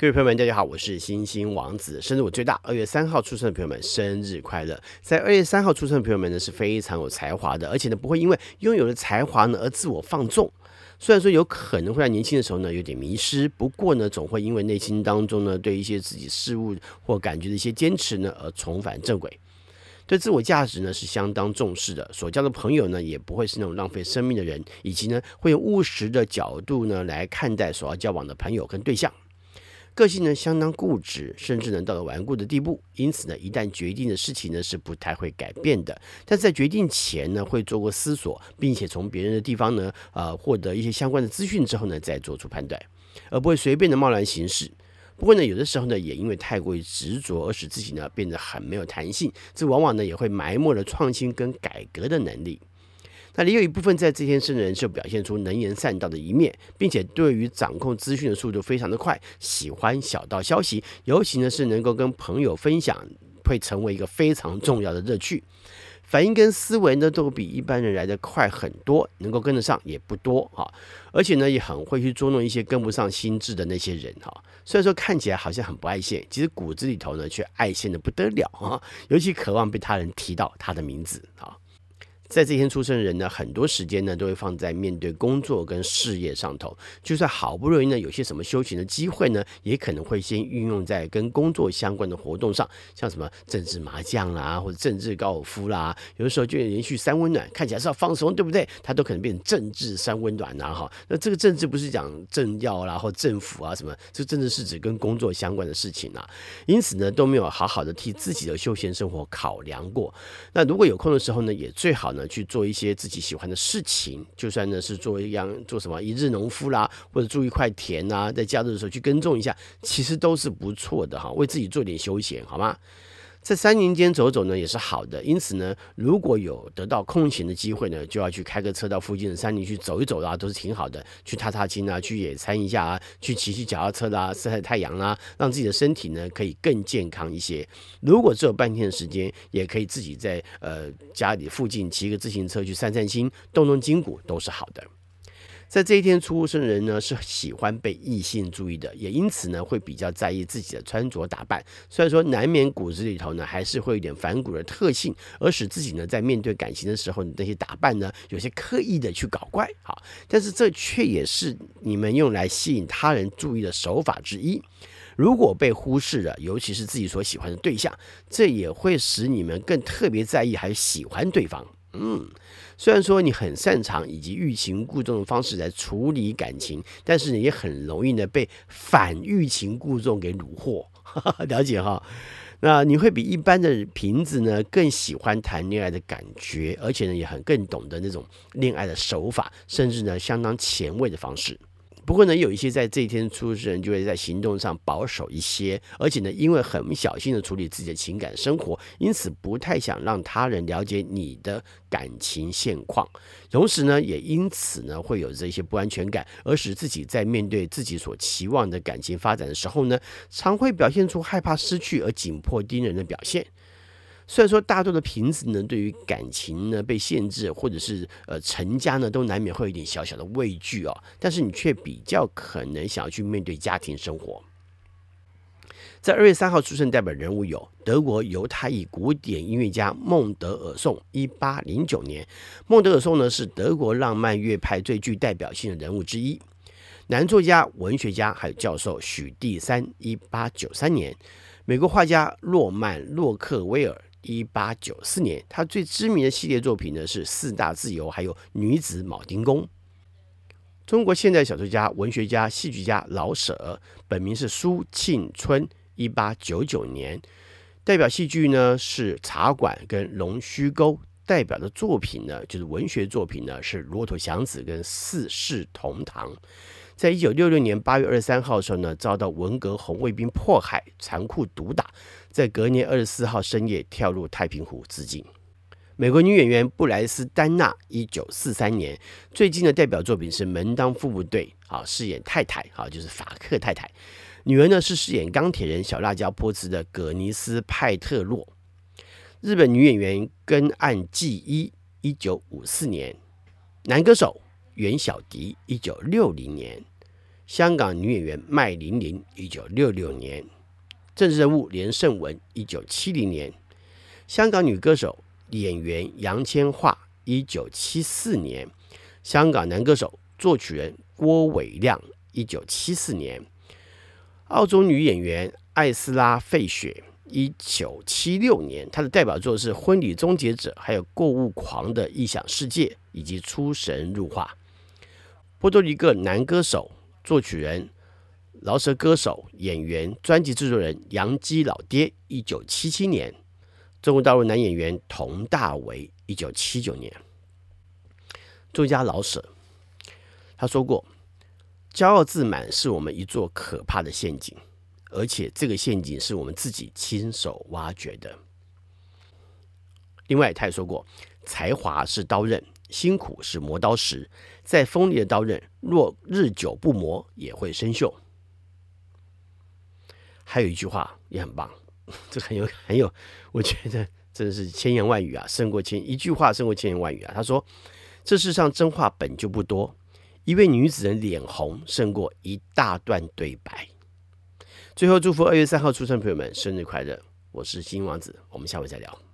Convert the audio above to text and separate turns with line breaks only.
各位朋友们，大家好，我是星星王子，生日我最大，二月三号出生的朋友们，生日快乐！在二月三号出生的朋友们呢，是非常有才华的，而且呢，不会因为拥有了才华呢而自我放纵。虽然说有可能会在年轻的时候呢有点迷失，不过呢，总会因为内心当中呢对一些自己事物或感觉的一些坚持呢而重返正轨。对自我价值呢是相当重视的，所交的朋友呢也不会是那种浪费生命的人，以及呢会用务实的角度呢来看待所要交往的朋友跟对象。个性呢相当固执，甚至能到了顽固的地步。因此呢，一旦决定的事情呢是不太会改变的。但在决定前呢，会做过思索，并且从别人的地方呢，呃，获得一些相关的资讯之后呢，再做出判断，而不会随便的贸然行事。不过呢，有的时候呢，也因为太过于执着，而使自己呢变得很没有弹性。这往往呢也会埋没了创新跟改革的能力。那也有一部分在这天生的人就表现出能言善道的一面，并且对于掌控资讯的速度非常的快，喜欢小道消息，尤其呢是能够跟朋友分享，会成为一个非常重要的乐趣。反应跟思维呢都比一般人来得快很多，能够跟得上也不多哈，而且呢也很会去捉弄一些跟不上心智的那些人哈。虽然说看起来好像很不爱现，其实骨子里头呢却爱现的不得了哈，尤其渴望被他人提到他的名字哈。在这天出生的人呢，很多时间呢都会放在面对工作跟事业上头。就算好不容易呢有些什么休闲的机会呢，也可能会先运用在跟工作相关的活动上，像什么政治麻将啦，或者政治高尔夫啦。有的时候就连续三温暖，看起来是要放松，对不对？它都可能变成政治三温暖呐，哈。那这个政治不是讲政要啦，或政府啊什么，这政治是指跟工作相关的事情啊。因此呢，都没有好好的替自己的休闲生活考量过。那如果有空的时候呢，也最好呢。去做一些自己喜欢的事情，就算呢是做一样做什么一日农夫啦，或者种一块田啊，在假日的时候去耕种一下，其实都是不错的哈，为自己做点休闲，好吗？在山林间走走呢，也是好的。因此呢，如果有得到空闲的机会呢，就要去开个车到附近的山林去走一走啦，都是挺好的。去踏踏青啊，去野餐一下啊，去骑骑脚踏车啦，晒晒太阳啦，让自己的身体呢可以更健康一些。如果只有半天的时间，也可以自己在呃家里附近骑个自行车去散散心，动动筋骨，都是好的。在这一天出生的人呢，是喜欢被异性注意的，也因此呢，会比较在意自己的穿着打扮。虽然说难免骨子里头呢，还是会有点反骨的特性，而使自己呢，在面对感情的时候，那些打扮呢，有些刻意的去搞怪。好，但是这却也是你们用来吸引他人注意的手法之一。如果被忽视了，尤其是自己所喜欢的对象，这也会使你们更特别在意，还喜欢对方。嗯，虽然说你很擅长以及欲擒故纵的方式来处理感情，但是你也很容易呢被反欲擒故纵给虏获。了解哈？那你会比一般的瓶子呢更喜欢谈恋爱的感觉，而且呢也很更懂得那种恋爱的手法，甚至呢相当前卫的方式。不过呢，有一些在这一天出生人就会在行动上保守一些，而且呢，因为很小心的处理自己的情感生活，因此不太想让他人了解你的感情现况。同时呢，也因此呢，会有这些不安全感，而使自己在面对自己所期望的感情发展的时候呢，常会表现出害怕失去而紧迫盯人的表现。虽然说大多的瓶子呢，对于感情呢被限制，或者是呃成家呢，都难免会有一点小小的畏惧哦，但是你却比较可能想要去面对家庭生活。在二月三号出生代表人物有德国犹太裔古典音乐家孟德尔颂，一八零九年。孟德尔颂呢是德国浪漫乐派最具代表性的人物之一。男作家、文学家还有教授许地山，一八九三年。美国画家诺曼洛克威尔。一八九四年，他最知名的系列作品呢是《四大自由》，还有《女子铆钉工》。中国现代小说家、文学家、戏剧家老舍，本名是苏庆春，一八九九年。代表戏剧呢是《茶馆》跟《龙须沟》，代表的作品呢就是文学作品呢是《骆驼祥子》跟《四世同堂》。在一九六六年八月二十三号的时候呢，遭到文革红卫兵迫害，残酷毒打，在隔年二十四号深夜跳入太平湖自尽。美国女演员布莱斯丹娜，一九四三年，最近的代表作品是《门当户不对》，啊，饰演太太，啊，就是法克太太。女儿呢是饰演钢铁人小辣椒波茨的葛尼斯派特洛。日本女演员根岸纪一，一九五四年，男歌手。袁小迪，一九六零年；香港女演员麦玲玲，一九六六年；政治人物连胜文，一九七零年；香港女歌手、演员杨千嬅，一九七四年；香港男歌手、作曲人郭伟亮，一九七四年；澳洲女演员艾斯拉·费雪，一九七六年。她的代表作是《婚礼终结者》，还有《购物狂的异想世界》，以及《出神入化》。波多黎各男歌手。作曲人、饶舌歌手、演员、专辑制作人杨基老爹，一九七七年；中国大陆男演员佟大为，一九七九年。作家老舍他说过：“骄傲自满是我们一座可怕的陷阱，而且这个陷阱是我们自己亲手挖掘的。”另外，他也说过：“才华是刀刃。”辛苦是磨刀石，再锋利的刀刃，若日久不磨，也会生锈。还有一句话也很棒，这很有很有，我觉得真的是千言万语啊，胜过千一句话胜过千言万语啊。他说：“这世上真话本就不多，一位女子的脸红胜过一大段对白。”最后祝福二月三号出生的朋友们生日快乐！我是星星王子，我们下回再聊。